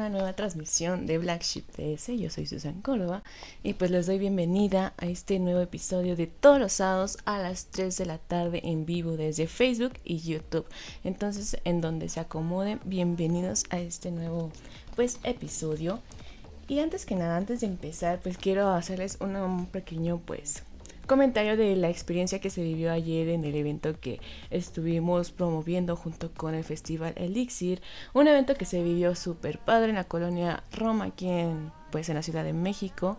una nueva transmisión de Black Sheep PS. Yo soy Susan Córdoba y pues les doy bienvenida a este nuevo episodio de todos los sábados a las 3 de la tarde en vivo desde Facebook y YouTube. Entonces, en donde se acomoden, bienvenidos a este nuevo pues episodio. Y antes que nada, antes de empezar, pues quiero hacerles un pequeño pues comentario de la experiencia que se vivió ayer en el evento que estuvimos promoviendo junto con el Festival Elixir, un evento que se vivió súper padre en la colonia Roma, aquí en, pues, en la Ciudad de México.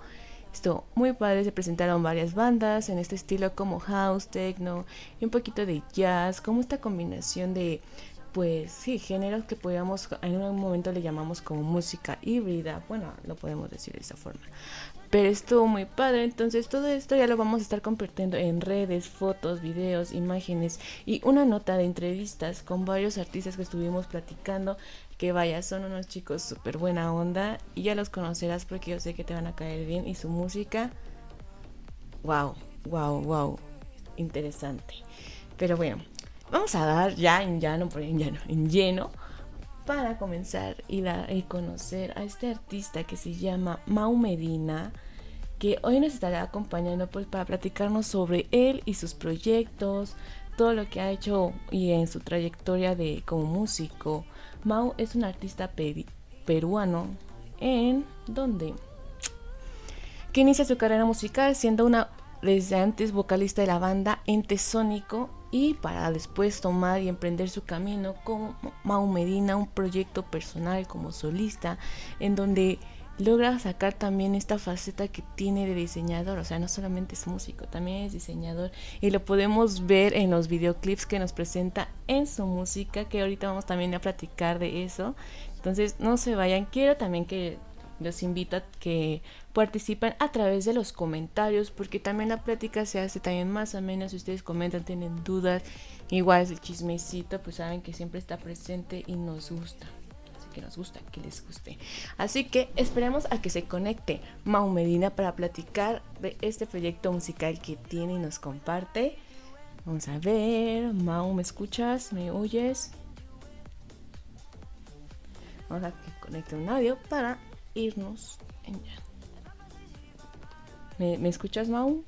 Estuvo muy padre, se presentaron varias bandas en este estilo como house, techno y un poquito de jazz, como esta combinación de, pues sí, géneros que podríamos, en un momento le llamamos como música híbrida, bueno, lo podemos decir de esa forma pero estuvo muy padre. Entonces todo esto ya lo vamos a estar compartiendo en redes, fotos, videos, imágenes y una nota de entrevistas con varios artistas que estuvimos platicando. Que vaya, son unos chicos súper buena onda y ya los conocerás porque yo sé que te van a caer bien y su música, wow, wow, wow, interesante. Pero bueno, vamos a dar ya en llano, lleno para comenzar y, dar, y conocer a este artista que se llama Mau Medina, que hoy nos estará acompañando pues, para platicarnos sobre él y sus proyectos, todo lo que ha hecho y en su trayectoria de como músico. Mau es un artista peruano en donde que inicia su carrera musical siendo una desde antes vocalista de la banda Ente Sónico y para después tomar y emprender su camino con Mau Medina, un proyecto personal como solista en donde logra sacar también esta faceta que tiene de diseñador, o sea, no solamente es músico, también es diseñador. Y lo podemos ver en los videoclips que nos presenta en su música, que ahorita vamos también a platicar de eso. Entonces, no se vayan, quiero también que los invito a que participen a través de los comentarios porque también la plática se hace también más o menos si ustedes comentan, tienen dudas, igual el chismecito, pues saben que siempre está presente y nos gusta. Así que nos gusta que les guste. Así que esperemos a que se conecte Mau Medina para platicar de este proyecto musical que tiene y nos comparte. Vamos a ver, Mau, ¿me escuchas? ¿Me oyes? Vamos a que conecte un audio para irnos en ya. ¿Me, me escuchas, Mau?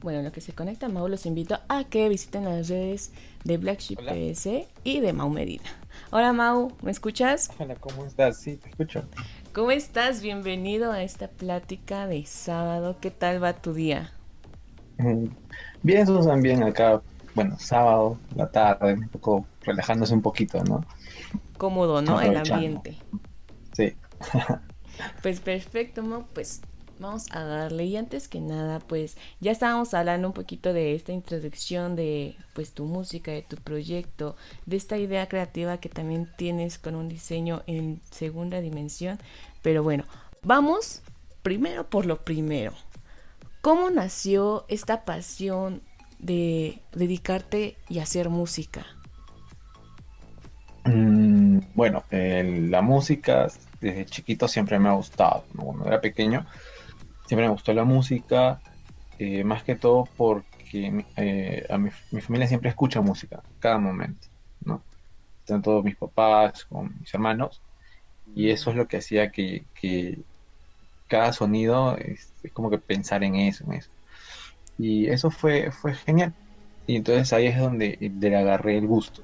Bueno, en lo que se conecta, Mau, los invito a que visiten las redes de Black Sheep Hola. PS y de Mau Medina. Hola, Mau, ¿me escuchas? Hola, ¿cómo estás? Sí, te escucho. ¿Cómo estás? Bienvenido a esta plática de sábado. ¿Qué tal va tu día? Mm, Bien, Susan, bien acá. Bueno, sábado, la tarde, un poco relajándose un poquito, ¿no? Cómodo, ¿no? El ambiente. Sí. Pues perfecto, pues vamos a darle. Y antes que nada, pues ya estábamos hablando un poquito de esta introducción de pues tu música, de tu proyecto, de esta idea creativa que también tienes con un diseño en segunda dimensión. Pero bueno, vamos primero por lo primero. ¿Cómo nació esta pasión de dedicarte y hacer música? Mm, bueno, eh, la música desde chiquito siempre me ha gustado. Cuando era pequeño siempre me gustó la música, eh, más que todo porque eh, a mi, mi familia siempre escucha música, cada momento, ¿no? Todos mis papás, con mis hermanos, y eso es lo que hacía que, cada sonido es, es como que pensar en eso, en eso. Y eso fue, fue genial. Y entonces ahí es donde le agarré el gusto.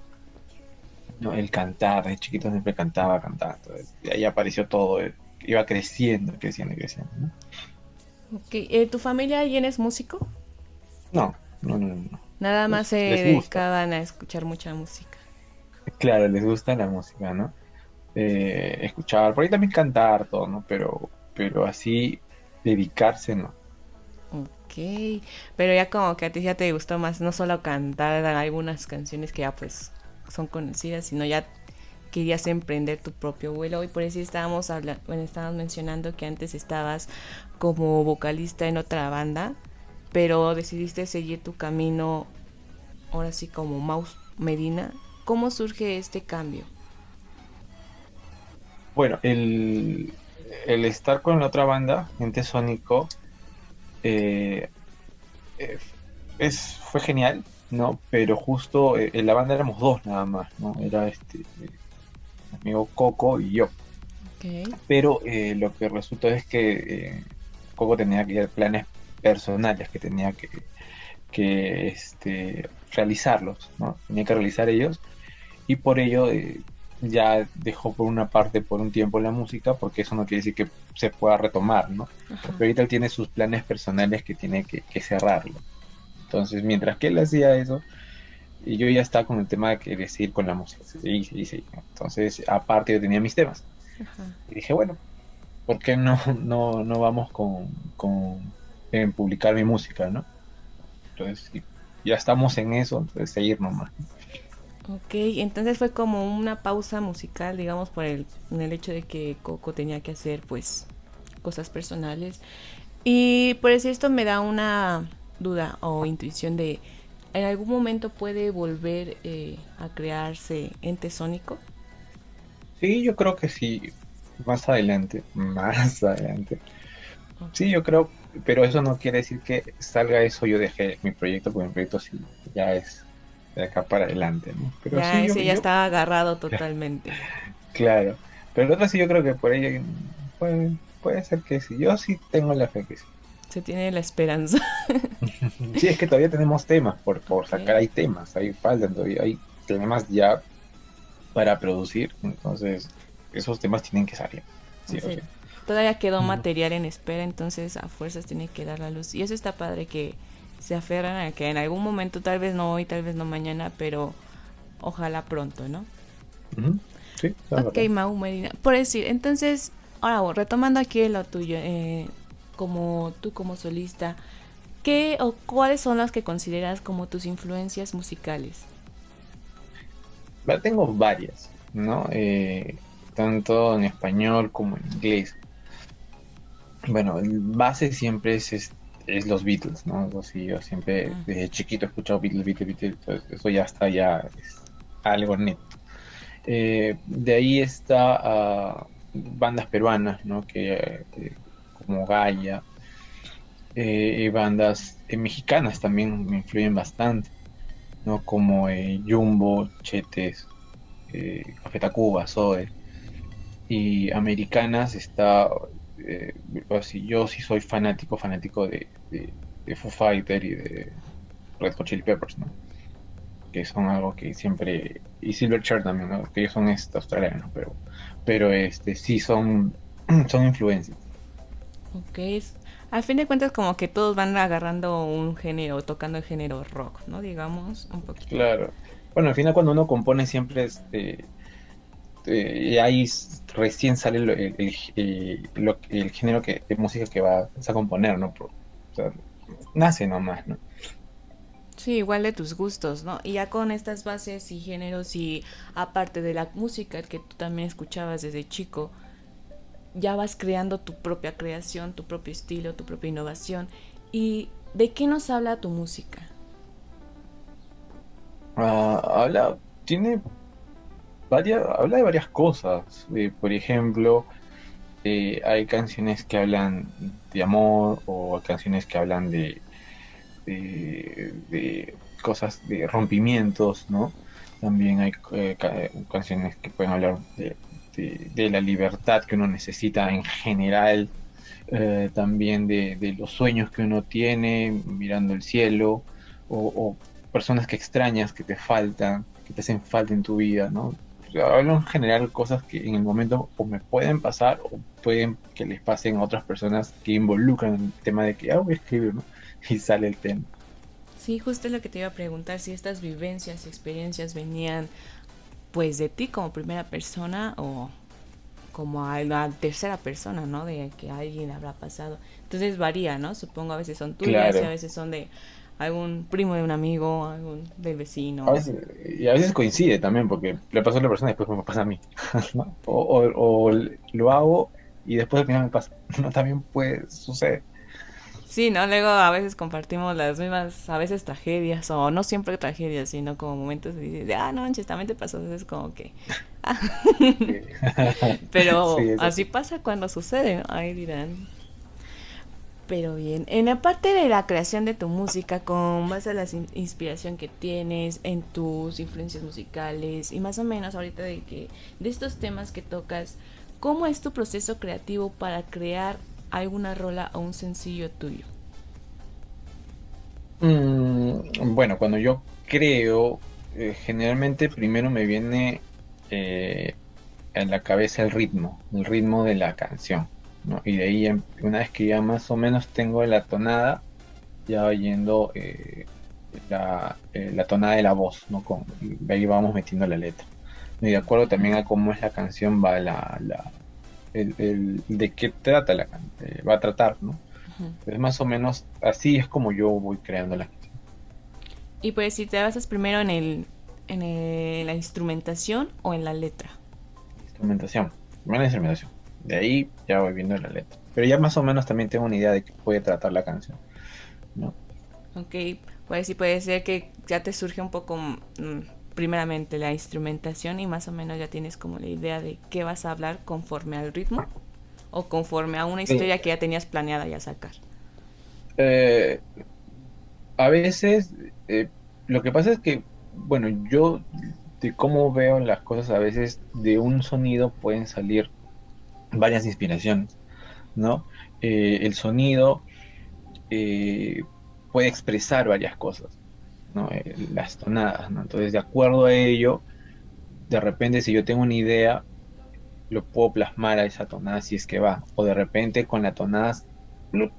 ¿No? El cantar, de chiquito siempre cantaba, cantaba. Entonces, de ahí apareció todo, eh, iba creciendo, creciendo, creciendo. ¿no? Eh, ¿Tu familia alguien es músico? No, no, no, no. Nada más se gusta. dedicaban a escuchar mucha música. Claro, les gusta la música, ¿no? Eh, escuchar, por ahí también cantar, todo, ¿no? Pero, pero así dedicarse, no. Ok, pero ya como que a ti ya te gustó más no solo cantar algunas canciones que ya pues son conocidas, sino ya querías emprender tu propio vuelo y por eso estábamos hablando, bueno, estábamos mencionando que antes estabas como vocalista en otra banda, pero decidiste seguir tu camino ahora sí como Maus Medina. ¿Cómo surge este cambio? Bueno, el, estar con la otra banda, Gente Sónico, eh, eh, es, fue genial, ¿no? Pero justo eh, en la banda éramos dos nada más, ¿no? Era este amigo Coco y yo. Pero lo que resultó es que Coco tenía que planes personales que tenía que, que este, realizarlos, ¿no? Tenía que realizar ellos y por ello ya dejó por una parte por un tiempo la música, porque eso no quiere decir que se pueda retomar, ¿no? Porque ahorita él tiene sus planes personales que tiene que, cerrarlo. Entonces, mientras que él hacía eso, y yo ya estaba con el tema de querer seguir con la música. Sí, sí, sí. Entonces, aparte yo tenía mis temas. Y dije, bueno, ¿por qué no, no, no vamos con, con en publicar mi música, no? Entonces, ya estamos en eso, entonces seguir nomás. Ok, entonces fue como una pausa musical, digamos, por el, en el hecho de que Coco tenía que hacer, pues, cosas personales. Y por eso esto me da una duda o intuición de, ¿en algún momento puede volver eh, a crearse ente sónico? Sí, yo creo que sí, más adelante, más adelante. Sí, yo creo, pero eso no quiere decir que salga eso, yo dejé mi proyecto, porque mi proyecto sí, ya es de acá para adelante, ¿no? Pero ya, sí, ese ya está agarrado totalmente. claro, pero el otro sí yo creo que por ahí puede, puede ser que sí, yo sí tengo la fe que sí. Se tiene la esperanza. sí, es que todavía tenemos temas por, por sacar, hay temas, hay faltan todavía, hay temas ya para producir, entonces esos temas tienen que salir. Sí, Todavía quedó material en espera, entonces a fuerzas tiene que dar la luz. Y eso está padre que se aferran a que en algún momento, tal vez no hoy, tal vez no mañana, pero ojalá pronto, ¿no? Sí, ok, Mau Medina. Por decir, entonces, ahora retomando aquí lo tuyo, eh, como tú como solista, ¿qué o cuáles son las que consideras como tus influencias musicales? Tengo varias, ¿no? Eh, tanto en español como en inglés. Bueno, el base siempre es es los Beatles, ¿no? Algo así, yo siempre ah. desde chiquito he escuchado Beatles, Beatles, Beatles, eso ya está, ya es algo neto. Eh, de ahí está uh, bandas peruanas, ¿no? Que, eh, como Gaia, eh, y bandas mexicanas también me influyen bastante, ¿no? Como Jumbo, Chetes, Café Tacuba, Zoe. Y americanas está eh, yo sí soy fanático, fanático de, de, Foo Fighter y de Red Hot Chili Peppers, ¿no? Que son algo que siempre... Y Silverchair también. Que ellos son este, australianos, pero, pero este sí son, son influencias. Ok, al fin de cuentas como que todos van agarrando un género, tocando el género rock, ¿no? Digamos, un poquito. Claro. Bueno, al final cuando uno compone siempre este eh, ahí recién sale el, el, género que, de música que vas a componer, ¿no? O sea, nace nomás, ¿no? Sí, igual de tus gustos, ¿no? Y ya con estas bases y géneros y aparte de la música que tú también escuchabas desde chico, ya vas creando tu propia creación, tu propio estilo, tu propia innovación. ¿Y de qué nos habla tu música? Ah, habla, tiene habla de varias cosas. Eh, por ejemplo, eh, hay canciones que hablan de amor o canciones que hablan de, de, cosas, de rompimientos, ¿no? También hay eh, canciones que pueden hablar de, la libertad que uno necesita en general, también de, los sueños que uno tiene mirando el cielo, o, o personas que extrañas, que te faltan, que te hacen falta en tu vida, ¿no? hablo en general cosas que en el momento o me pueden pasar o pueden que les pasen a otras personas que involucran el tema de que, ah, voy a escribir, ¿no? Y sale el tema. Sí, justo es lo que te iba a preguntar, si estas vivencias y experiencias venían pues de ti como primera persona o como a la tercera persona, ¿no? De que alguien habrá pasado. Entonces varía, ¿no? Supongo a veces son tuyas y a veces son de algún primo de un amigo, algún del vecino. A veces, y a veces coincide también, porque le pasó a la persona y después me pasa a mí. ¿no? o, o, o, lo hago y después al final me pasa. No, también puede suceder. Sí, ¿no? Luego a veces compartimos las mismas, a veces tragedias, o no siempre tragedias, sino como momentos de, de ah, no, manches, también te pasó, es como que... Ah. Pero sí, así pasa cuando sucede, ¿no? ahí dirán. Pero bien, en la parte de la creación de tu música, con base a la inspiración que tienes, en tus influencias musicales, y más o menos ahorita de que, de estos temas que tocas, ¿cómo es tu proceso creativo para crear alguna rola o un sencillo tuyo? Mm, bueno, cuando yo creo, eh, generalmente primero me viene eh, en la cabeza el ritmo, el ritmo de la canción. ¿no? Y de ahí, em, una vez que ya más o menos tengo la tonada, ya va yendo eh, la, la, tonada de la voz, ¿no? Con, de ahí vamos metiendo la letra. Y de acuerdo también a cómo es la canción, va la el, el, de qué trata la eh, va a tratar, ¿no? Es más o menos así es como yo voy creando la canción. Y pues si te basas primero en el en el, la instrumentación o en la letra. Instrumentación, primero la instrumentación. De ahí ya voy viendo la letra. Pero ya más o menos también tengo una idea de qué puede tratar la canción. ¿no? Ok, pues sí puede ser que ya te surge un poco mmm, primeramente la instrumentación y más o menos ya tienes como la idea de qué vas a hablar conforme al ritmo o conforme a una historia que ya tenías planeada ya sacar. Eh, a veces eh, lo que pasa es que, bueno, yo de cómo veo las cosas a veces de un sonido pueden salir varias inspiraciones, ¿no? Eh, el sonido eh, puede expresar varias cosas, ¿no? Eh, las tonadas, ¿no? Entonces, de acuerdo a ello, de repente si yo tengo una idea, lo puedo plasmar a esa tonada si es que va, o de repente con la tonada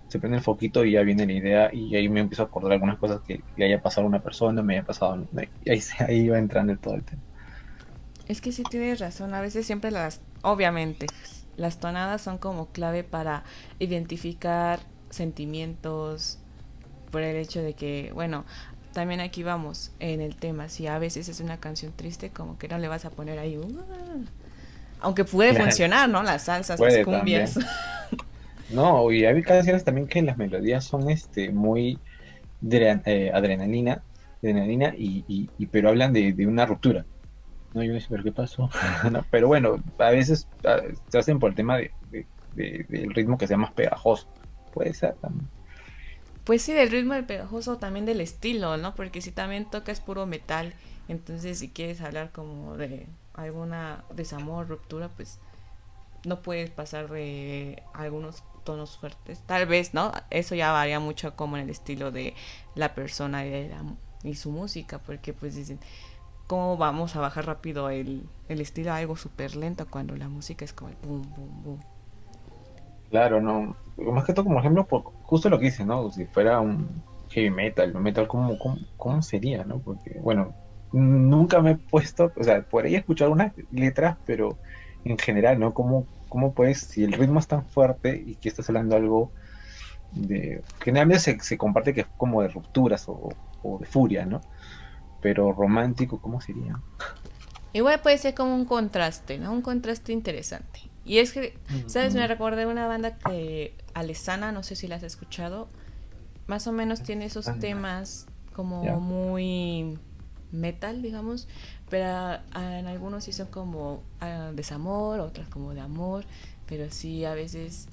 se prende el foquito y ya viene la idea y ahí me empiezo a acordar algunas cosas que le haya pasado a una persona, me haya pasado, y ahí, ahí va entrando todo el tema. Es que sí tienes razón, a veces siempre las, obviamente, las tonadas son como clave para identificar sentimientos por el hecho de que, bueno, también aquí vamos en el tema, si a veces es una canción triste, como que no le vas a poner ahí, uh, aunque puede claro. funcionar, ¿no? Las salsas, puede las cumbias. No, y hay canciones también que las melodías son este muy de, eh, adrenalina, adrenalina y, y, y, pero hablan de, de una ruptura. No, yo sé, pero ¿qué pasó? no, pero bueno, a veces a, se hacen por el tema de, de, de, del ritmo que sea más pegajoso. Puede ser también. Pues sí, del ritmo del pegajoso, también del estilo, ¿no? Porque si también tocas puro metal, entonces si quieres hablar como de alguna desamor, ruptura, pues no puedes pasar de algunos tonos fuertes. Tal vez, ¿no? Eso ya varía mucho como en el estilo de la persona y, de la, y su música, porque pues dicen, cómo vamos a bajar rápido el, el estilo a algo súper lento cuando la música es como el boom, boom, boom. Claro, no. Más que todo, como ejemplo, por justo lo que dice, ¿no? Si fuera un heavy metal, metal, ¿cómo, cómo, cómo sería, no? Porque, bueno, nunca me he puesto, o sea, por ahí he escuchado unas letras, pero en general, ¿no? ¿Cómo, cómo puedes, si el ritmo es tan fuerte y que estás hablando algo de. Generalmente se, se comparte que es como de rupturas o, o de furia, ¿no? pero romántico, ¿cómo sería? Igual puede ser como un contraste, ¿no? Un contraste interesante. Y es que, ¿sabes? Me recordé una banda que, Alesana, no sé si la has escuchado, más o menos tiene esos temas como yeah. muy metal, digamos, pero en algunos sí son como uh, desamor, otras como de amor, pero sí a veces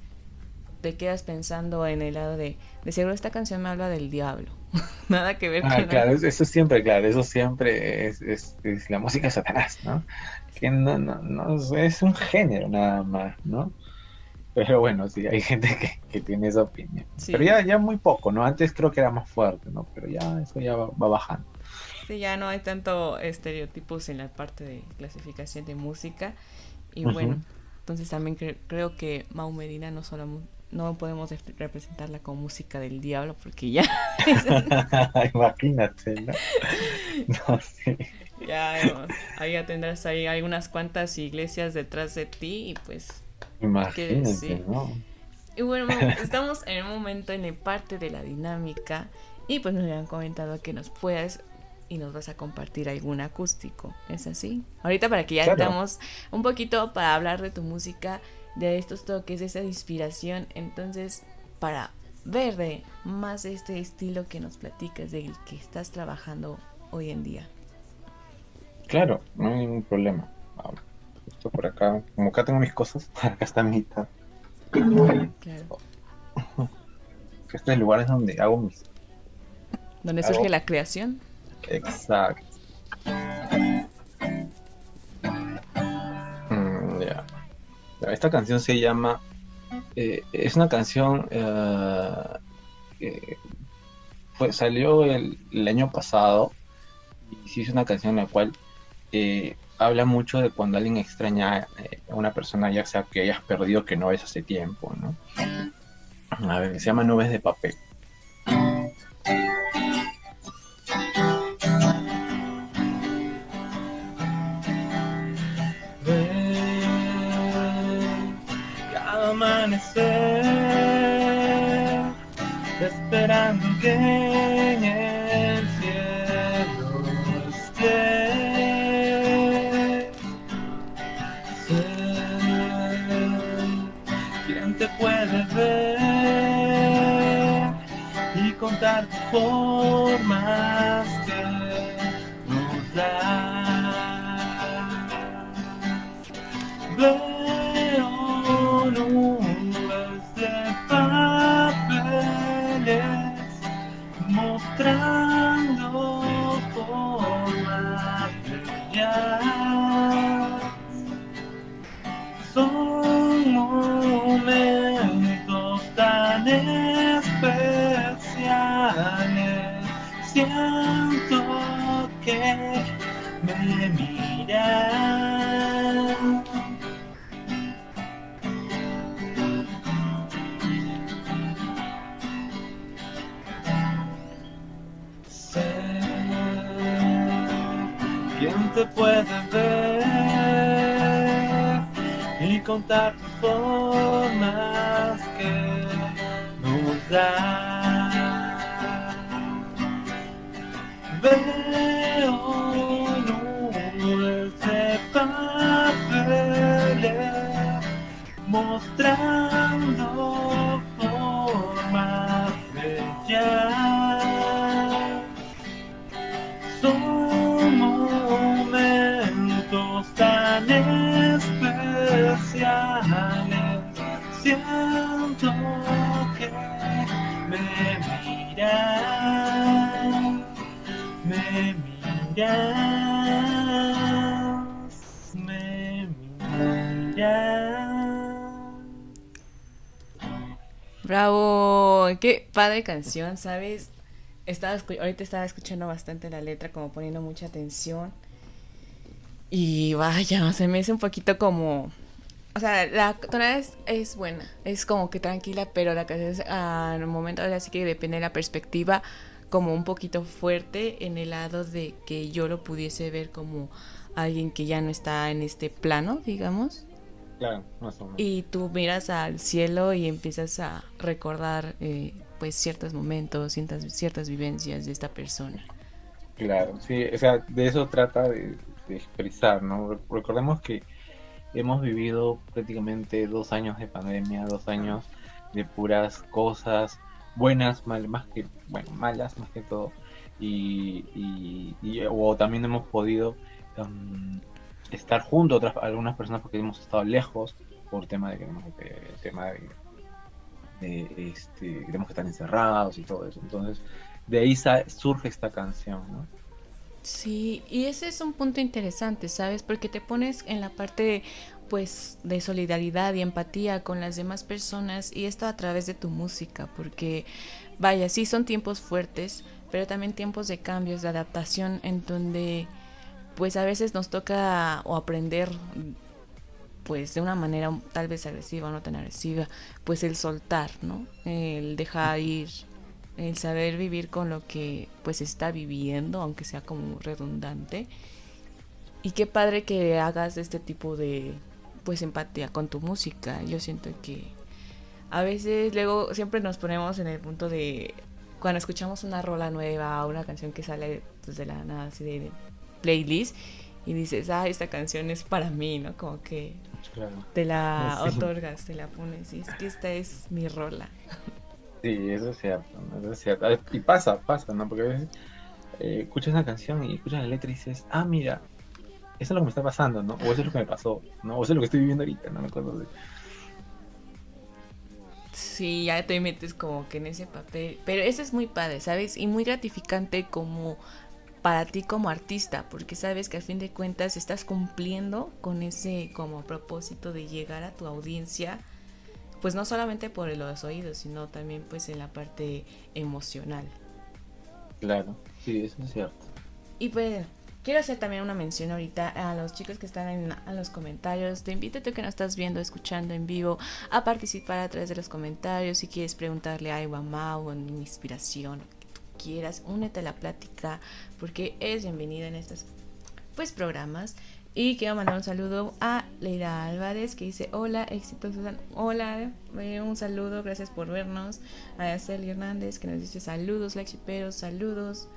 te quedas pensando en el lado de, de seguro esta canción me habla del diablo. Nada que ver ah, con claro, eso, eso siempre, claro, eso siempre es, es, es, la música de Satanás, ¿no? Que no, no, no, es un género nada más, ¿no? Pero bueno, sí, hay gente que, que tiene esa opinión. Sí. Pero ya, ya muy poco, ¿no? Antes creo que era más fuerte, ¿no? Pero ya eso ya va, va bajando. Sí, ya no hay tanto estereotipos en la parte de clasificación de música. Y uh -huh. bueno, entonces también cre creo que Mau Medina no solo no podemos representarla como música del diablo porque ya imagínate ¿no? no sí. Ya ahí ya tendrás ahí algunas cuantas iglesias detrás de ti y pues imagínate sí. ¿no? y bueno estamos en un momento en el parte de la dinámica Y pues nos habían comentado que nos puedas y nos vas a compartir algún acústico. ¿Es así? Ahorita para que ya Claro. entramos un poquito para hablar de tu música, de estos toques, de esa inspiración. Entonces, para ver de más este estilo que nos platicas del que estás trabajando hoy en día. Claro, no hay ningún problema. Ah, Justo por acá, como acá tengo mis cosas, acá está mi guitarra. Claro. Este lugar es donde hago mis. Donde Claro. surge la creación. Exacto. Mm, ya. Esta canción se llama. eh, es una canción eh, que salió el, el año pasado. Y sí es una canción en la cual eh, habla mucho de cuando alguien extraña eh, a una persona, ya sea que hayas perdido que no ves hace tiempo, ¿no? A ver, se llama Nubes de Papel. Amanecer, esperando que formas que nos dan. Veo nubes de papeles mostrando formas bellas. Sé quién te puede ver y contar formas que nos dan. Papeles mostrando formas bellas. Son momentos tan especiales. Siento que me miras, me miras, Bravo, qué padre canción, ¿sabes? Estaba ahorita estaba escuchando bastante la letra, como poniendo mucha atención. Y vaya, se me hace un poquito como... O sea, la tonada es, es buena, es como que tranquila, pero la canción es, un momento ahora sí que depende de la perspectiva, como un poquito fuerte en el lado de que yo lo pudiese ver como alguien que ya no está en este plano, digamos. Claro, más o menos. Y tú miras al cielo y empiezas a recordar eh, pues ciertos momentos, ciertas, ciertas vivencias de esta persona. Claro, sí, o sea, de eso trata de, de expresar, ¿no? Re- Recordemos que hemos vivido prácticamente dos años de pandemia, dos años de puras cosas buenas, mal, más que, bueno, malas más que todo, y, y, y- o también hemos podido em, estar junto a otras, algunas personas porque hemos estado lejos por tema de que de- tema de, este, tenemos que estar encerrados y todo eso, entonces de ahí surge esta canción, ¿no? Sí, y ese es un punto interesante, ¿sabes? Porque te pones en la parte pues de solidaridad y empatía con las demás personas y esto a través de tu música, porque vaya, sí son tiempos fuertes, pero también tiempos de cambios, de adaptación en donde pues a veces nos toca o aprender pues de una manera tal vez agresiva o no tan agresiva, pues el soltar, ¿no? El dejar ir, el saber vivir con lo que pues está viviendo, aunque sea como redundante. Y qué padre que hagas este tipo de pues empatía con tu música. Yo siento que a veces luego siempre nos ponemos en el punto de cuando escuchamos una rola nueva, una canción que sale pues, de la nada, así de, playlist, y dices, ah, esta canción es para mí, ¿no? Como que te la otorgas, te la pones, y es que esta es mi rola. Sí, eso es cierto, eso es cierto. Y pasa, pasa, ¿no? Porque a veces eh, escuchas una canción y escuchas la letra y dices, ah, mira, eso es lo que me está pasando, ¿no? O eso es lo que me pasó, ¿no? O eso es lo que estoy viviendo ahorita, no me acuerdo de... Sí, ya te metes como que en ese papel. Pero eso es muy padre, ¿sabes? Y muy gratificante como para ti como artista, porque sabes que a fin de cuentas estás cumpliendo con ese como propósito de llegar a tu audiencia, pues no solamente por los oídos, sino también pues en la parte emocional. Claro, sí, eso es cierto. Y pues Quiero hacer también una mención ahorita a los chicos que están en, los comentarios. Te invito a tú que nos estás viendo, escuchando en vivo, a participar a través de los comentarios. Si quieres preguntarle algo a Mau o una inspiración, quieras, únete a la plática porque es bienvenida en estos pues programas. Y quiero mandar un saludo a Leira Álvarez que dice hola, éxito. Hola, eh, un saludo, gracias por vernos. A Celia Hernández que nos dice saludos, Lexiperos, saludos.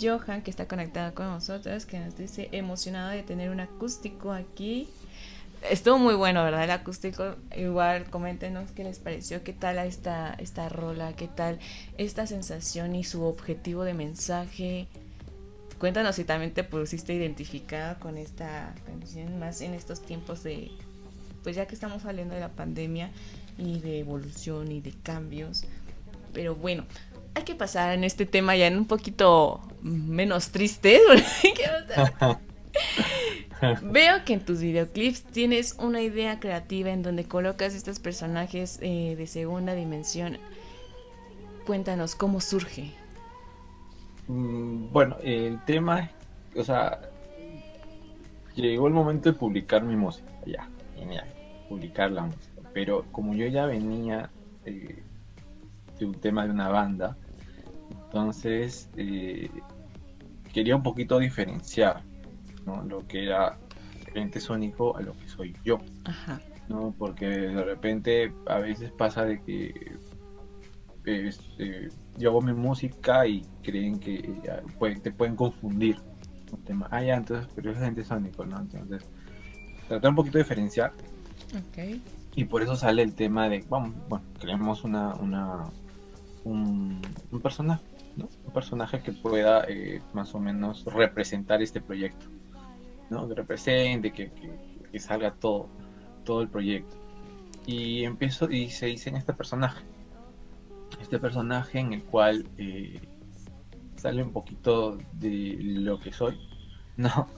Johan, que está conectado con nosotros, que nos dice emocionado de tener un acústico aquí. Estuvo muy bueno, ¿verdad? El acústico. Igual, coméntenos qué les pareció, qué tal esta, esta rola, qué tal esta sensación y su objetivo de mensaje. Cuéntanos si también te pusiste identificada con esta canción, más en estos tiempos de, pues ya que estamos saliendo de la pandemia y de evolución y de cambios. Pero bueno, hay que pasar en este tema ya en un poquito menos triste. Veo que en tus videoclips tienes una idea creativa en donde colocas estos personajes eh, de segunda dimensión. Cuéntanos cómo surge. Mm, bueno, el tema, o sea, llegó el momento de publicar mi música, ya, genial, publicar la música. Pero como yo ya venía eh, de un tema de una banda, entonces, eh, quería un poquito diferenciar lo que era el sónico a lo que soy yo. ¿no? Porque de repente a veces pasa de que eh, yo hago mi música y creen que eh, te pueden confundir. Un tema, ah, ya, entonces, pero es gente sónico, ¿no? Entonces, tratar un poquito de diferenciar. Y por eso sale el tema de, vamos, bueno, creamos una, una un, un personaje un personaje que pueda eh, más o menos representar este proyecto, ¿no? Que represente, que, salga todo, todo el proyecto. Y empiezo y se diseña este personaje. Este personaje en el cual eh, sale un poquito de lo que soy, ¿no?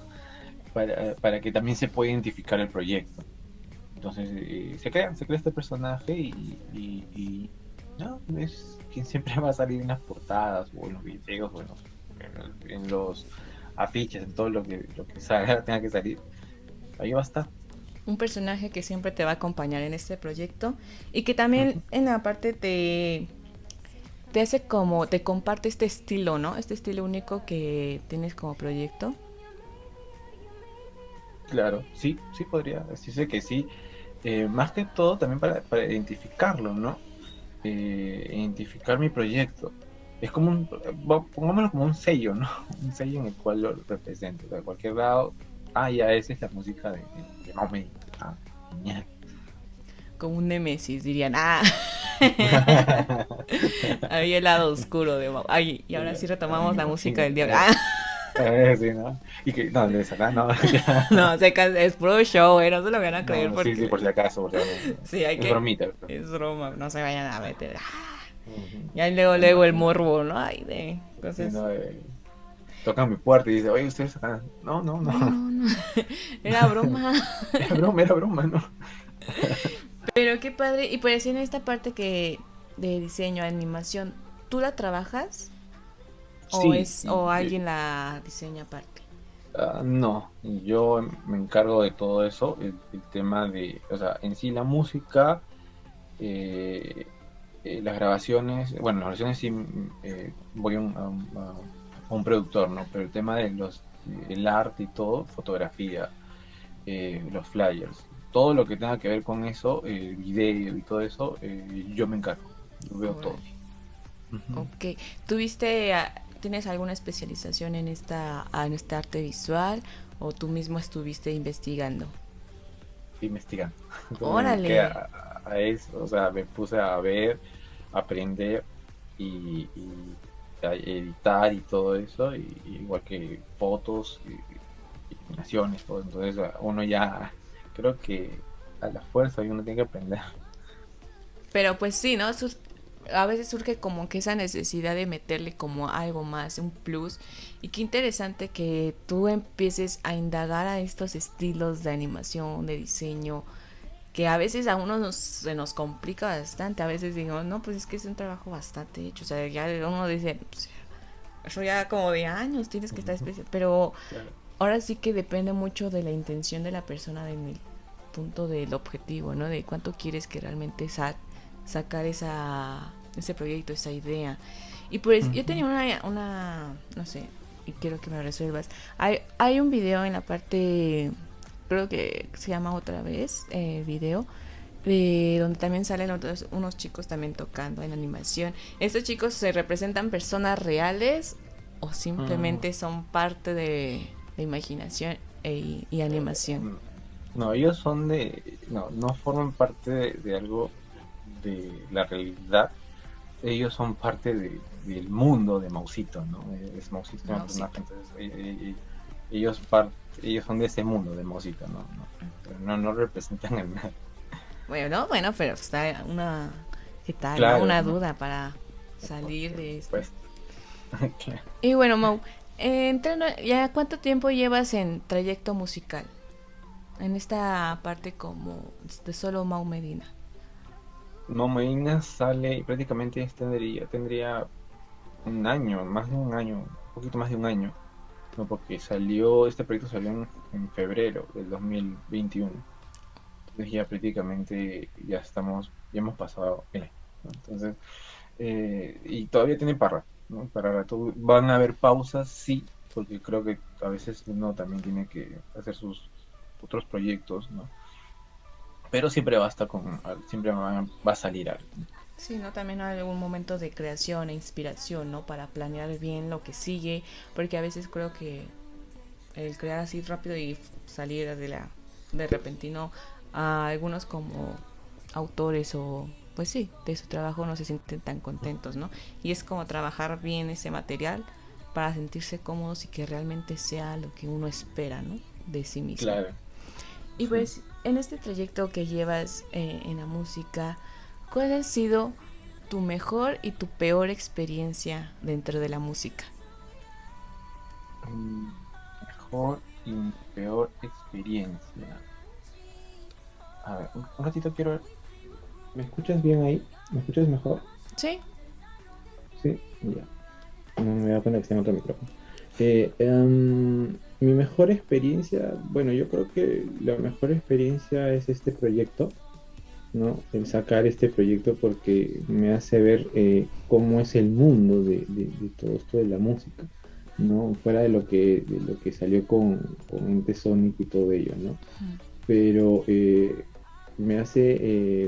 Para, que también se pueda identificar el proyecto. Entonces eh, se crea, se crea este personaje y, y no, es quien siempre va a salir en las portadas o en los videos o en los, afiches, en todo lo que, lo que salga, tenga que salir. Ahí va a estar. Un personaje que siempre te va a acompañar en este proyecto y que también en la parte te, te hace como, te comparte este estilo, ¿no? Este estilo único que tienes como proyecto. Claro, sí, sí podría decirse que sí. Eh, más que todo también para, para identificarlo, ¿no? Eh, identificar mi proyecto. Es como un, pongámoslo como un sello, ¿no? Un sello en el cual lo represento. De cualquier lado, ah, ya esa es la música de, de, Ah, genial. Como un Nemesis, dirían, ah. Había el lado oscuro de Ay, y ahora sí retomamos la música del diablo. Ah. sí, ¿no? Y que, no, de esa, no. no, es puro show, eh, no se lo van a creer. porque... Sí, sí, por si acaso, por si acaso. Sí, hay es que... bromita. Es broma, no se vayan a meter. Y ahí luego, luego el morbo, ¿no? Ay, de... Entonces... Sí, no, eh, tocan mi puerta y dice, oye, ustedes acá. No, no, no. no, no. Era broma. era broma, era broma, ¿no? Pero qué padre. Y por decir en esta parte que de diseño, animación, ¿tú la trabajas? ¿O, es, o alguien la diseña aparte? Ah, no, yo me encargo de todo eso, el, tema de, o sea, en sí la música, eh, eh, las grabaciones, bueno, las grabaciones sí eh, voy a un, productor, ¿no? Pero el tema de los, el arte y todo, fotografía, los flyers, todo lo que tenga que ver con eso, el video y todo eso, yo me encargo, yo veo todo. Ujú. Ok. ¿Tuviste, ah, tienes alguna especialización en esta, ah, en este arte visual o tú mismo estuviste investigando? investigando. Órale. A, a eso, o sea, me puse a ver, aprender y, editar y todo eso, y, igual que fotos, y, iluminaciones, todo. Entonces, uno ya, creo que a la fuerza uno tiene que aprender. Pero pues sí, ¿no? A veces surge como que esa necesidad de meterle como algo más, un plus. Y qué interesante que tú empieces a indagar a estos estilos de animación, de diseño, que a veces a uno nos, se nos complica bastante. A veces digo, no, pues es que es un trabajo bastante hecho. O sea, ya uno dice, pues, eso ya como de años tienes que estar especial. Pero ahora sí que depende mucho de la intención de la persona en el punto del objetivo, ¿no? De cuánto quieres que realmente sa- sacar esa, ese proyecto, esa idea. Y pues yo tenía una, una, no sé, y quiero que me resuelvas. Hay, hay un video en la parte, creo que se llama otra vez, eh, video, de donde también salen otros, unos chicos también tocando en animación. ¿Estos chicos se representan personas reales o simplemente son parte de, de imaginación e- y animación? No, ellos son de, no, no forman parte de, de algo de la realidad. Ellos son parte de- del mundo de Mausito, ¿no? Es Mausito, Mausito. entonces eh, eh, ellos par- ellos son de ese mundo de Mausito, ¿no? No, pero no, no representan a nada. Bueno, bueno, pero está una, ¿qué tal? no? Claro, Una ¿no? duda para salir de esto. Pues, claro. Y bueno, Mau, eh, entrando, ¿ya cuánto tiempo llevas en trayecto musical? En esta parte como de solo Mau Medina. No, Medina sale y prácticamente tendría, tendría un año, más de un año, un poquito más de un año, ¿no? Porque salió, este proyecto salió en, febrero del 2021. Entonces ya prácticamente ya estamos, ya hemos pasado el año. Entonces, eh, y todavía tiene para, ¿no? Para rato. Van a haber pausas, sí, porque creo que a veces uno también tiene que hacer sus otros proyectos, ¿no? Pero siempre basta con, siempre va, va a salir algo. Sí, ¿no? También hay algún momento de creación e inspiración, ¿no? Para planear bien lo que sigue, porque a veces creo que el crear así rápido y salir de la de repentino a algunos como autores o pues sí, de su trabajo no se sienten tan contentos, ¿no? Y es como trabajar bien ese material para sentirse cómodos y que realmente sea lo que uno espera, ¿no? De sí mismo. Claro. Y pues en este trayecto que llevas eh, en la música, ¿cuál ha sido tu mejor y tu peor experiencia dentro de la música? Mejor y peor experiencia. A ver, un, un ratito quiero ver. ¿Me escuchas bien ahí? ¿Me escuchas mejor? Sí, Sí, ya. No me da cuenta que está en otro micrófono. Eh, em, mi mejor experiencia, bueno, yo creo que la mejor experiencia es este proyecto, ¿no? El sacar este proyecto porque me hace ver eh, cómo es el mundo de, de- de todo esto de la música, ¿no? Fuera de lo que, de lo que salió con, con Ente Sonic y todo ello, ¿no? Pero eh, me hace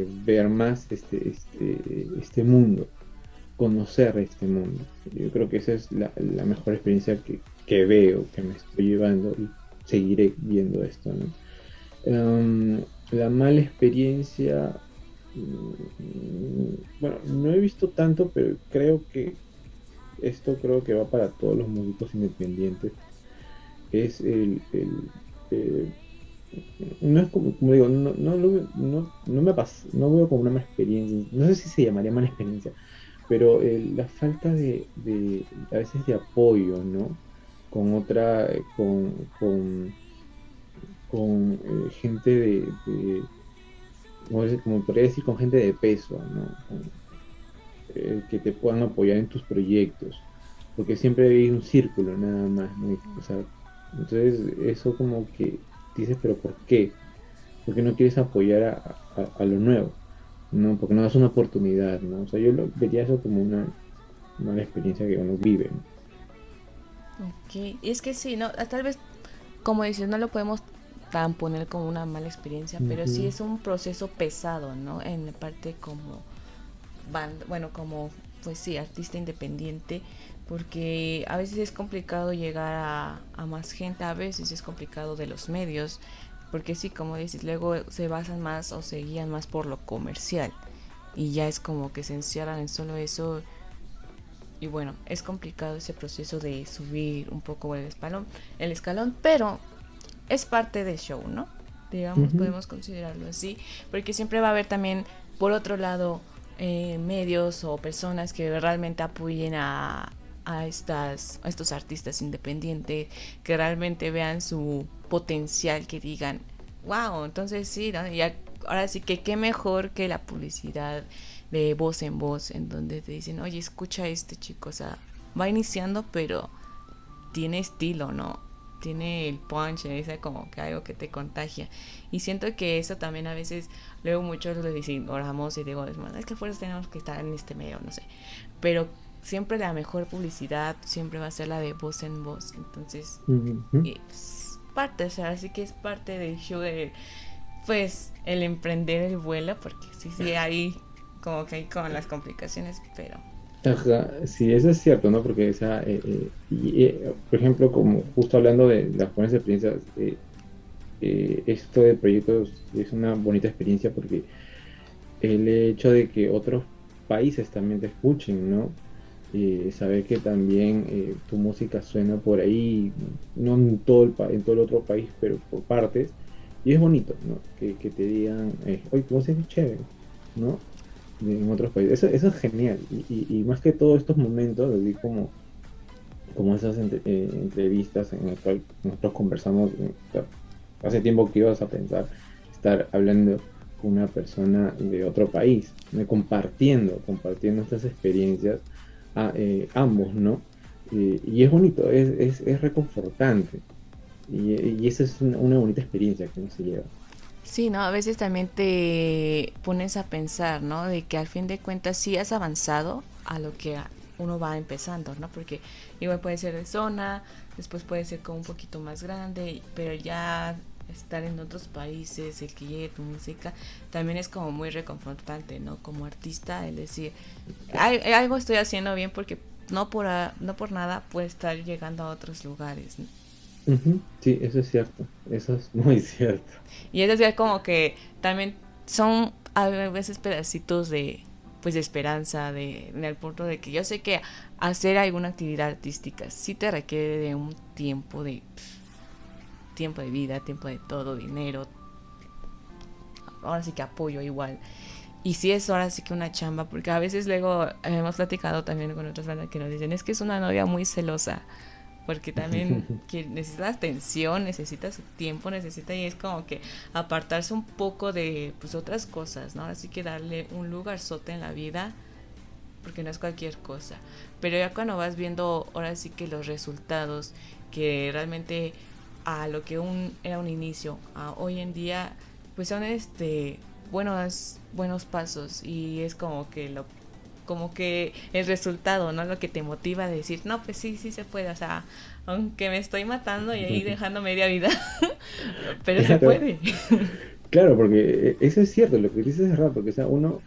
eh, ver más este, este, este mundo conocer este mundo. Yo creo que esa es la, la mejor experiencia que, que veo, que me estoy llevando y seguiré viendo esto. ¿no? Em, la mala experiencia, mm, bueno, no he visto tanto, pero creo que esto creo que va para todos los músicos independientes. Es el, el- eh, no es como, como digo, no, no, no, no me pas- no veo como una mala experiencia, no sé si se llamaría mala experiencia, pero eh, la falta de, de, a veces de apoyo, ¿no? Con otra, eh, con, con, con eh, gente de, de como, como podría decir, con gente de peso, ¿no? Eh, que te puedan apoyar en tus proyectos, porque siempre hay un círculo nada más, ¿no? O sea, entonces eso como que dices, pero ¿por qué? ¿Por qué no quieres apoyar a, a- a lo nuevo? No, porque no das una oportunidad, ¿no? O sea, yo lo, vería eso como una mala experiencia que uno vive, ¿no? ok. Y es que sí, ¿no? Ah, Tal vez, como dices, no lo podemos tan poner como una mala experiencia, pero sí es un proceso pesado, ¿no? En la parte como banda, bueno, como pues sí, artista independiente, porque a veces es complicado llegar a, a más gente, a veces es complicado de los medios, porque sí, como dices, luego se basan más o se guían más por lo comercial y ya es como que se encierran en solo eso y bueno, es complicado ese proceso de subir un poco el escalón, el escalón, pero es parte del show, ¿no? Digamos, podemos considerarlo así, porque siempre va a haber también, por otro lado, eh, medios o personas que realmente apoyen a, a, estas, a estos artistas independientes, que realmente vean su potencial, que digan, wow, entonces sí, ¿no? y ahora sí que qué mejor que la publicidad de voz en voz, en donde te dicen, oye, escucha a este chico, o sea, va iniciando, pero tiene estilo, ¿no? Tiene el punch, dice como que algo que te contagia. Y siento que eso también a veces, luego muchos le dicen, oramos y digo, es que fuerzas tenemos que estar en este medio, no sé. Pero siempre la mejor publicidad siempre va a ser la de voz en voz. Entonces, es parte, o sea, así que es parte del show de, pues, el emprender el vuelo, porque sí, sí, ahí como que hay con las complicaciones, pero... Ajá, sí, eso es cierto, ¿no? Porque, o eh, eh, eh, por ejemplo, como justo hablando de las buenas experiencias, esto de proyectos es una bonita experiencia porque el hecho de que otros países también te escuchen, ¿no? saber que también tu música suena por ahí, no en todo el, en todo el otro país, pero por partes, y es bonito, ¿no? Que, te digan, oye, tu música es chévere, ¿no? En otros países. Eso, es genial. Y, más que todos estos momentos, así como, como esas eh, entrevistas en las cuales nosotros conversamos, eh, hace tiempo que ibas a pensar estar hablando con una persona de otro país, compartiendo, compartiendo estas experiencias a eh, ambos, ¿no? y es bonito, es, es, reconfortante. Y, esa es una, una bonita experiencia que uno se lleva. Sí, ¿no? A veces también te pones a pensar, ¿no? De que al fin de cuentas sí has avanzado a lo que uno va empezando, ¿no? Porque igual puede ser de zona, después puede ser como un poquito más grande, pero ya estar en otros países, el que llegue tu música, también es como muy reconfortante, ¿no? Como artista, el decir, algo estoy haciendo bien porque no por, no por nada puede estar llegando a otros lugares. Sí, eso es cierto, eso es muy cierto. Y es decir, como que también son a veces pedacitos de pues de esperanza, de, en el punto de que yo sé que hacer alguna actividad artística sí te requiere de un tiempo de tiempo de vida, tiempo de todo, dinero. Ahora sí que apoyo igual. Y sí es ahora sí que una chamba, porque a veces luego hemos platicado también con otras bandas que nos dicen, es que es una novia muy celosa porque también necesitas atención, necesitas tiempo, necesita y es como que apartarse un poco de pues otras cosas, ¿no? Así que darle un lugar sote en la vida porque no es cualquier cosa. Pero ya cuando vas viendo ahora sí que los resultados que realmente a lo que un era un inicio, a hoy en día pues son este buenos buenos pasos y es como que lo como que el resultado, ¿no? Lo que te motiva a decir, no, pues sí, sí se puede, o sea, aunque me estoy matando y ahí dejando media vida, pero se puede. claro, porque eh, eso es cierto, lo que dices es raro, porque o sea, uno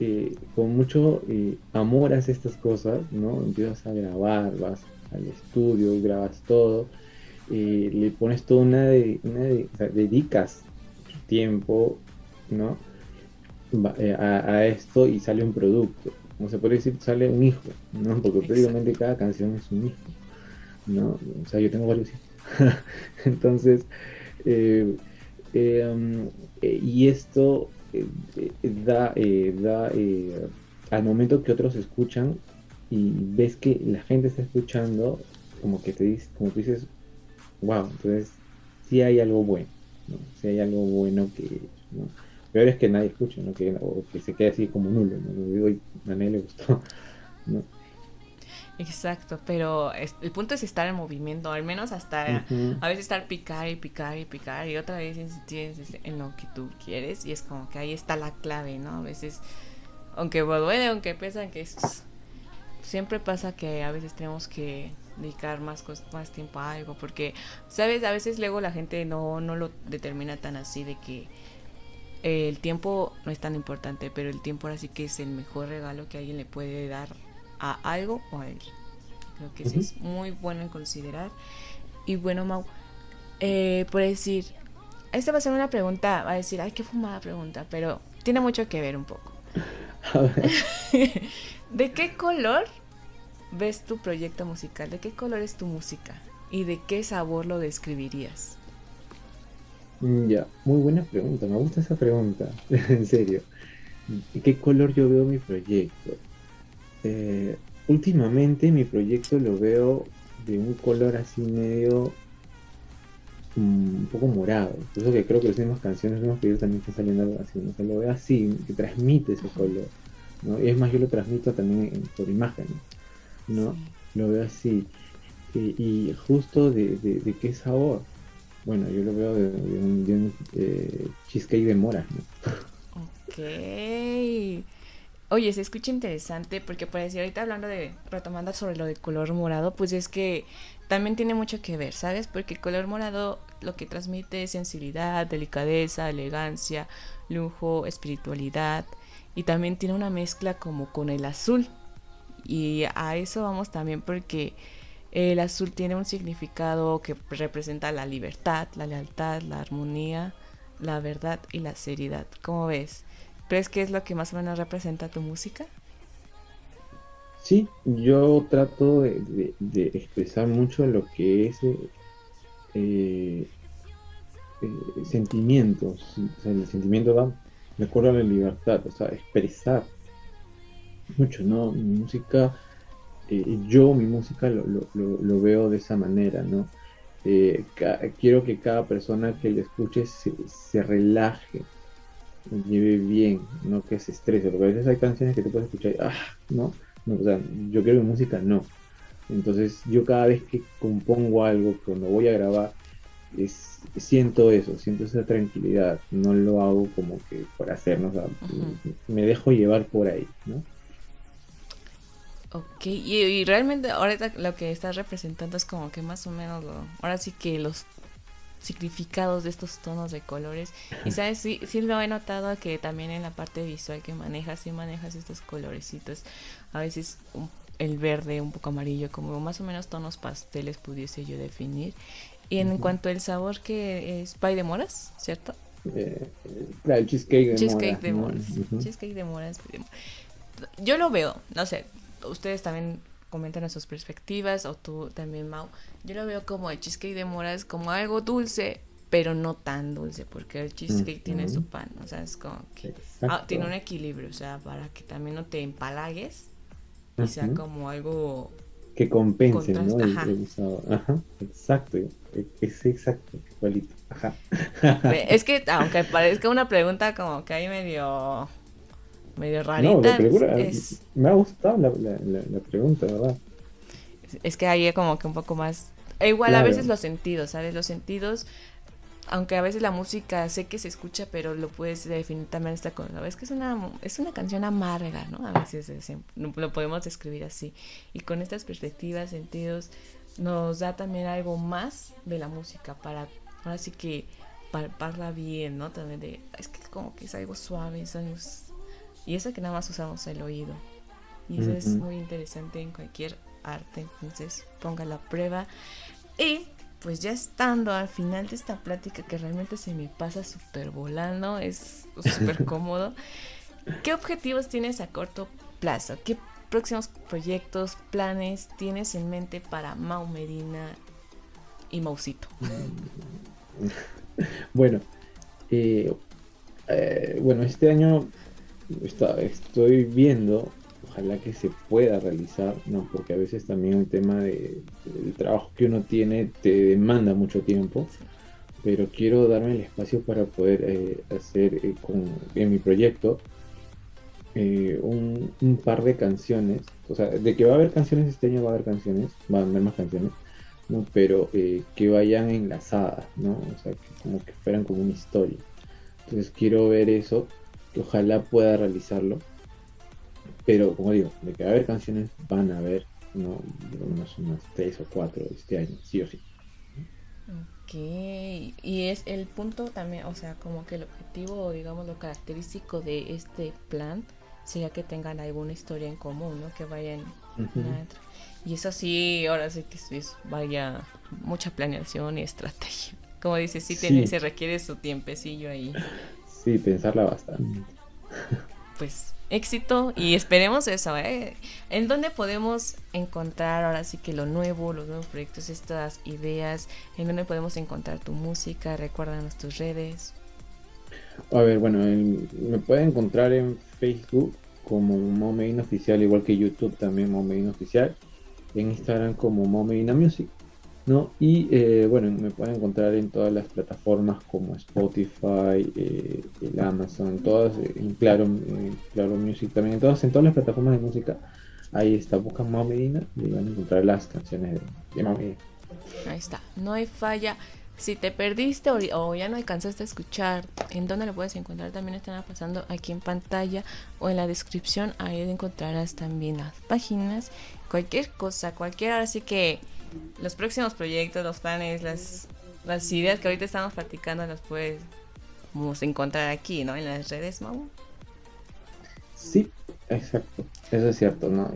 eh, con mucho eh, amor hace estas cosas, ¿no? Empiezas a grabar, vas al estudio, grabas todo, le pones toda una, de, una o sea, dedicas tiempo, ¿no? a, esto y sale un producto como se puede decir, sale un hijo, ¿no? Porque prácticamente cada canción es un hijo, ¿no? O sea, yo tengo varios hijos. Entonces, eh, em, eh, y esto eh, da, da al momento que otros escuchan y ves que la gente está escuchando, como que te dice, como tú dices, wow, entonces sí hay algo bueno, ¿no? Sí hay algo bueno que, ¿no? Peor es que nadie escuche, ¿no? que, o que se quede así como nulo, ¿no? digo, a nadie le gustó, ¿no? Exacto, pero el punto es estar en movimiento, al menos hasta a veces estar picar y picar y picar y otra vez insistir en lo que tú quieres y es como que ahí está la clave, ¿no? A veces, aunque duele, aunque pesa, que es, siempre pasa que a veces tenemos que dedicar más, más tiempo a algo porque, ¿sabes? A veces luego la gente no, no lo determina tan así de que el tiempo no es tan importante, pero el tiempo ahora sí que es el mejor regalo que alguien le puede dar a algo o a alguien. Creo que sí es muy bueno en considerar. Y bueno, Mau, eh, por decir, esta va a ser una pregunta, va a decir, ay, qué fumada pregunta, pero tiene mucho que ver un poco. ¿De qué color ves tu proyecto musical? ¿De qué color es tu música? ¿Y de qué sabor lo describirías? Mm, ya, muy buena pregunta, me gusta esa pregunta, en serio. ¿Qué color yo veo mi proyecto? Eh, últimamente mi proyecto lo veo de un color así medio mm, un poco morado. Por eso que creo que las mismas canciones, los mismos también están saliendo algo así. ¿no? O lo veo así, que transmite ese color. ¿no? Y es más, yo lo transmito también por imagen. ¿no? Lo veo así. Y, justo de, de, qué sabor. Bueno, yo lo veo de, un, eh, cheesecake de mora. ¿no? Ok. Oye, se escucha interesante porque por decir, ahorita hablando de, retomando sobre lo de color morado, pues es que también tiene mucho que ver, ¿sabes? Porque el color morado lo que transmite es sensibilidad, delicadeza, elegancia, lujo, espiritualidad y también tiene una mezcla como con el azul. Y a eso vamos también porque el azul tiene un significado que representa la libertad, la lealtad, la armonía, la verdad y la seriedad. ¿Cómo ves? ¿Crees que es lo que más o menos representa tu música? Sí, yo trato de, expresar mucho lo que es eh, eh, sentimientos. O sea, el sentimiento va de acuerdo a la libertad, o sea, expresar mucho, ¿no? Mi música, eh, yo mi música lo, lo, veo de esa manera, ¿no? quiero que cada persona que lo escuche se, se relaje, lleve bien, no que se estrese, porque a veces hay canciones que te puedes escuchar y, ah, ¿no? no, o sea, yo quiero mi música, no. Entonces yo cada vez que compongo algo, cuando voy a grabar, es, siento eso, siento esa tranquilidad, no lo hago como que por hacer, ¿no? me dejo llevar por ahí, ¿no? Ok, y, realmente ahorita lo que estás representando es como que más o menos lo, ahora sí que los significados de estos tonos de colores. Y sabes, sí, sí lo he notado que también en la parte visual que manejas, sí manejas estos colorecitos. A veces el verde, un poco amarillo, como más o menos tonos pasteles pudiese yo definir. Y en cuanto al sabor que es pie de moras, ¿cierto? Eh, el cheesecake de cheesecake De moras. Cheesecake de moras. Yo lo veo, no sé, ustedes también comentan sus perspectivas, o tú también, Mau. Yo lo veo como el cheesecake de moras, como algo dulce, pero no tan dulce, porque el cheesecake tiene su pan, o sea, es como que ah, tiene un equilibrio, o sea, para que también no te empalagues y sea como algo que compense, ¿no? Ajá. exacto, es exacto, igualito, ajá. Es que aunque parezca una pregunta como que hay medio medio rarita. me ha gustado la, la, pregunta, ¿verdad? Es que hay como que un poco más... E igual a veces los sentidos, ¿sabes? Los sentidos, aunque a veces la música sé que se escucha, pero lo puedes definir también esta cosa. Es que es una, es una canción amarga, ¿no? A veces lo podemos describir así. Y con estas perspectivas, sentidos, nos da también algo más de la música para, ahora sí que palparla bien, ¿no? También de, es que como que es algo suave, es algo y eso que nada más usamos el oído. Y eso es muy interesante en cualquier arte. Entonces, ponga la prueba. Y pues ya estando al final de esta plática que realmente se me pasa súper volando, es súper cómodo. ¿Qué objetivos tienes a corto plazo? ¿Qué próximos proyectos, planes tienes en mente para Mau Medina y Mausito? Bueno, eh, eh, bueno, este año estoy viendo, ojalá que se pueda realizar, ¿no? porque a veces también el tema de, del trabajo que uno tiene te demanda mucho tiempo, pero quiero darme el espacio para poder eh, hacer eh, con, en mi proyecto eh, un, par de canciones, o sea, de que va a haber canciones este año va a haber canciones, va a haber más canciones, ¿no? pero que vayan enlazadas, ¿no? o sea, que como que fueran como una historia. Entonces quiero ver eso que ojalá pueda realizarlo. Pero como digo, de que va a haber canciones, van a haber, ¿no? Unas tres o cuatro este año, sí o sí. Ok, y es el punto también, o sea, como que el objetivo, digamos, lo característico de este plan sería que tengan alguna historia en común, ¿no? Que vayan... Ujú. Y eso sí, ahora sí que es, vaya mucha planeación y estrategia. Como dices, sí, tiene- Sí. se requiere su tiempecillo ahí. Sí, pensarla bastante. Pues éxito y esperemos eso, ¿eh? ¿En dónde podemos encontrar ahora sí que lo nuevo, los nuevos proyectos, estas ideas? ¿En dónde podemos encontrar tu música? Recuérdanos tus redes. A ver, bueno, en- me pueden encontrar en Facebook como Mo Medina Oficial, igual que YouTube también Mo Medina Oficial. En Instagram como Mo Medina Music, ¿no? Y eh, bueno, me pueden encontrar en todas las plataformas como Spotify, eh, el Amazon, todas, eh, en Claro, Claro Music también, en todas, en todas las plataformas de música. Ahí está, buscan Mo Medina y van a encontrar las canciones de, de Mo Medina. Ahí está, no hay falla. Si te perdiste o, ya no alcanzaste a escuchar, ¿en dónde lo puedes encontrar? También están pasando aquí en pantalla o en la descripción. Ahí encontrarás también las páginas. Cualquier cosa, cualquier, ahora sí que los próximos proyectos, los planes, las, las ideas que ahorita estamos platicando las puedes vamos a encontrar aquí, ¿no? En las redes, Mau. Sí, exacto, eso es cierto, ¿no?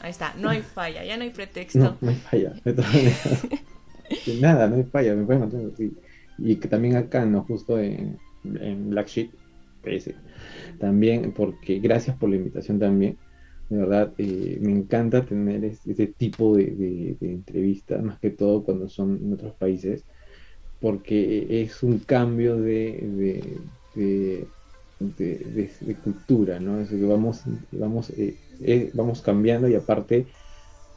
Ahí está, no hay falla, ya no hay pretexto. No, no hay falla. De todas maneras. De Nada, no hay falla, me pueden así. Y que también acá, ¿no? Justo en, en Black Sheep, PS. También, porque gracias por la invitación también. De verdad, eh, me encanta tener es- ese tipo de, entrevistas, más que todo cuando son en otros países, porque es un cambio de, de, cultura, ¿no? Es que vamos, vamos, eh, eh, vamos cambiando y aparte,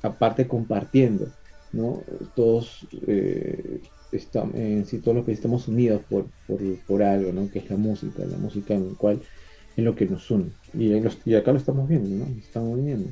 aparte compartiendo, ¿no? Todos, eh, estamos, en sí, todos los que estamos unidos por, por, por algo, ¿no? Que es la música, la música en la cual es lo que nos une. Y, en los- y acá lo estamos viendo, ¿no? Estamos uniendo.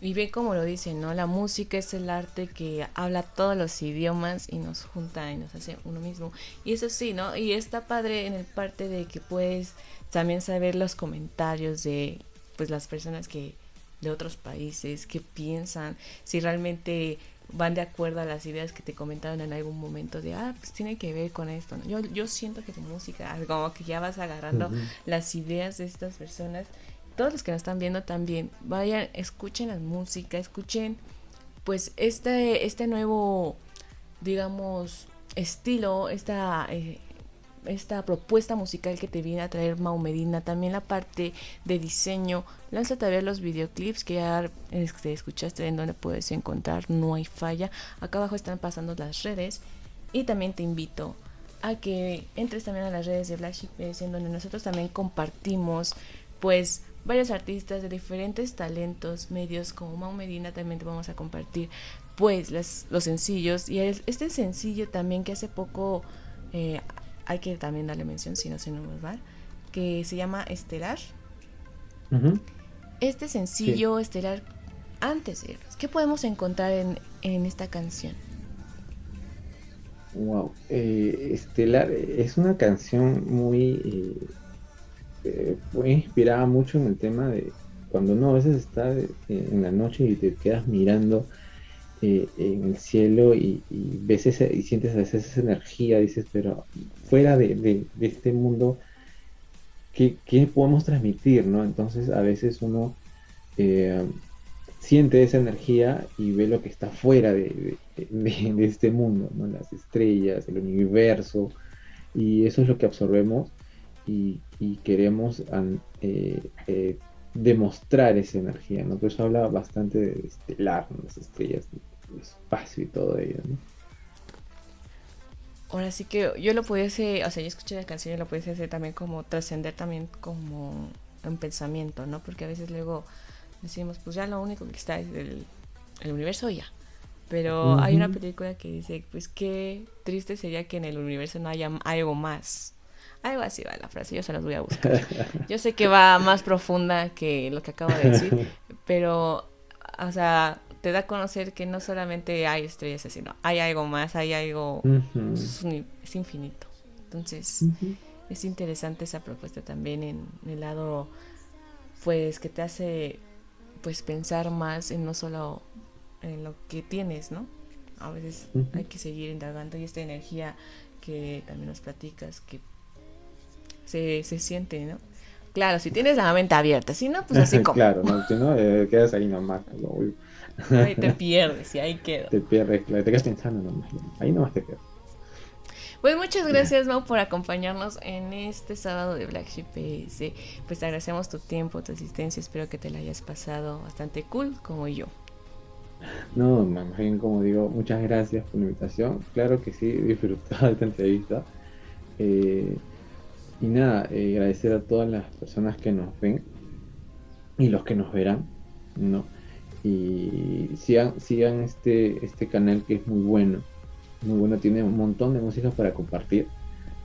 Y bien como lo dicen, ¿no? La música es el arte que habla todos los idiomas y nos junta y nos hace uno mismo. Y eso sí, ¿no? Y está padre en el parte de que puedes también saber los comentarios de pues las personas que de otros países, qué piensan, si realmente van de acuerdo a las ideas que te comentaron en algún momento de, ah, pues tiene que ver con esto. ¿no? Yo, yo siento que tu música, como que ya vas agarrando las ideas de estas personas. Todos los que nos están viendo también, vayan, escuchen la música, escuchen pues este, este nuevo, digamos, estilo, esta, eh, esta propuesta musical que te viene a traer Mau Medina, también la parte de diseño, lánzate a ver los videoclips que ya este, escuchaste en donde puedes encontrar, no hay falla, acá abajo están pasando las redes y también te invito a que entres también a las redes de Black Sheep PS, en donde nosotros también compartimos pues varios artistas de diferentes talentos, medios como Mau Medina también te vamos a compartir pues las- los sencillos. Y este sencillo también que hace poco eh, hay que también darle mención si no se nos va que se llama Estelar este sencillo Estelar antes de irnos, ¿qué podemos encontrar en, en esta canción? Wow. Eh, Estelar es una canción muy, eh, eh, fue inspirada mucho en el tema de cuando uno a veces está eh, en la noche y te quedas mirando eh, en el cielo y, y ves ese, y sientes a veces esa energía, dices, pero fuera de, de- este mundo, ¿qué, qué podemos transmitir, no? Entonces a veces uno eh, siente esa energía y ve lo que está fuera de, de- este mundo, ¿no? Las estrellas, el universo, y eso es lo que absorbemos y, y queremos eh, eh, demostrar esa energía, ¿no? Por eso habla bastante de estelar. Las estrellas, el espacio y todo ello, ¿no? Ahora sí que yo lo pudiese, o sea, yo escuché la canción y lo pudiese hacer también como trascender también como un pensamiento, ¿no? Porque a veces luego decimos, pues ya lo único que está es el, el universo y ya. Pero hay una película que dice, pues qué triste sería que en el universo no haya algo más. Algo así va la frase, yo se las voy a buscar. Yo sé que va más profunda que lo que acabo de decir, pero, o sea, te da a conocer que no solamente hay estrellas así, no, hay algo más, hay algo es, infinito. Entonces, es interesante esa propuesta también en el lado, pues, que te hace, pues, pensar más en no solo en lo que tienes, ¿no? A veces hay que seguir indagando y esta energía que también nos platicas, que se, se siente, ¿no? Claro, si tienes la mente abierta, si no, pues así como claro, ¿no? Si no, eh, quedas ahí nomás, te pierdes y ahí quedo. te pierdes, claro, te quedas pensando nomás, ahí nomás te quedas. Pues muchas gracias, Mau, por acompañarnos en este sábado de Black Sheep PS. Pues te agradecemos tu tiempo, tu asistencia. Espero que te la hayas pasado bastante cool como yo. No, más bien como digo, muchas gracias por la invitación. Claro que sí, disfrutado de esta entrevista. Eh, y nada, eh, agradecer a todas las personas que nos ven y los que nos verán, ¿no? Y sigan, sigan este, este canal que es muy bueno, muy bueno, tiene un montón de música para compartir,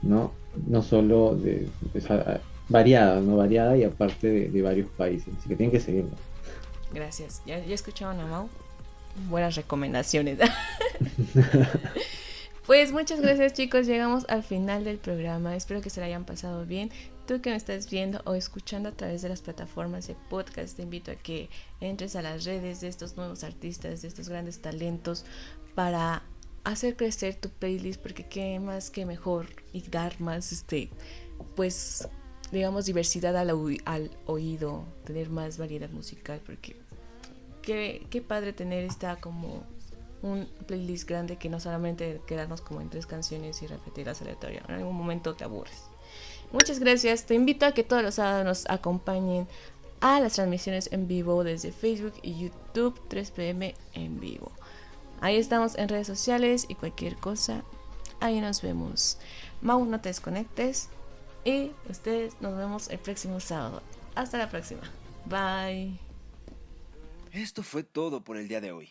¿no? No solo de, o sea, variada, ¿no? Variada y aparte de, de varios países, así que tienen que seguirlo. Gracias. ¿Ya, ya escucharon a Mau? Buenas recomendaciones. pues muchas gracias chicos, llegamos al final del programa, espero que se la hayan pasado bien. Tú que me estás viendo o escuchando a través de las plataformas de podcast, te invito a que entres a las redes de estos nuevos artistas, de estos grandes talentos, para hacer crecer tu playlist, porque qué más que mejor y dar más, este, pues, digamos, diversidad al, oí- al oído, tener más variedad musical, porque qué, qué padre tener esta como un playlist grande que no solamente quedarnos como en tres canciones y repetirlas aleatorio. En algún momento te aburres. Muchas gracias. Te invito a que todos los sábados nos acompañen a las transmisiones en vivo desde Facebook y YouTube 3 pm en vivo. Ahí estamos en redes sociales y cualquier cosa. Ahí nos vemos. Mau, no te desconectes. Y ustedes nos vemos el próximo sábado. Hasta la próxima. Bye. Esto fue todo por el día de hoy.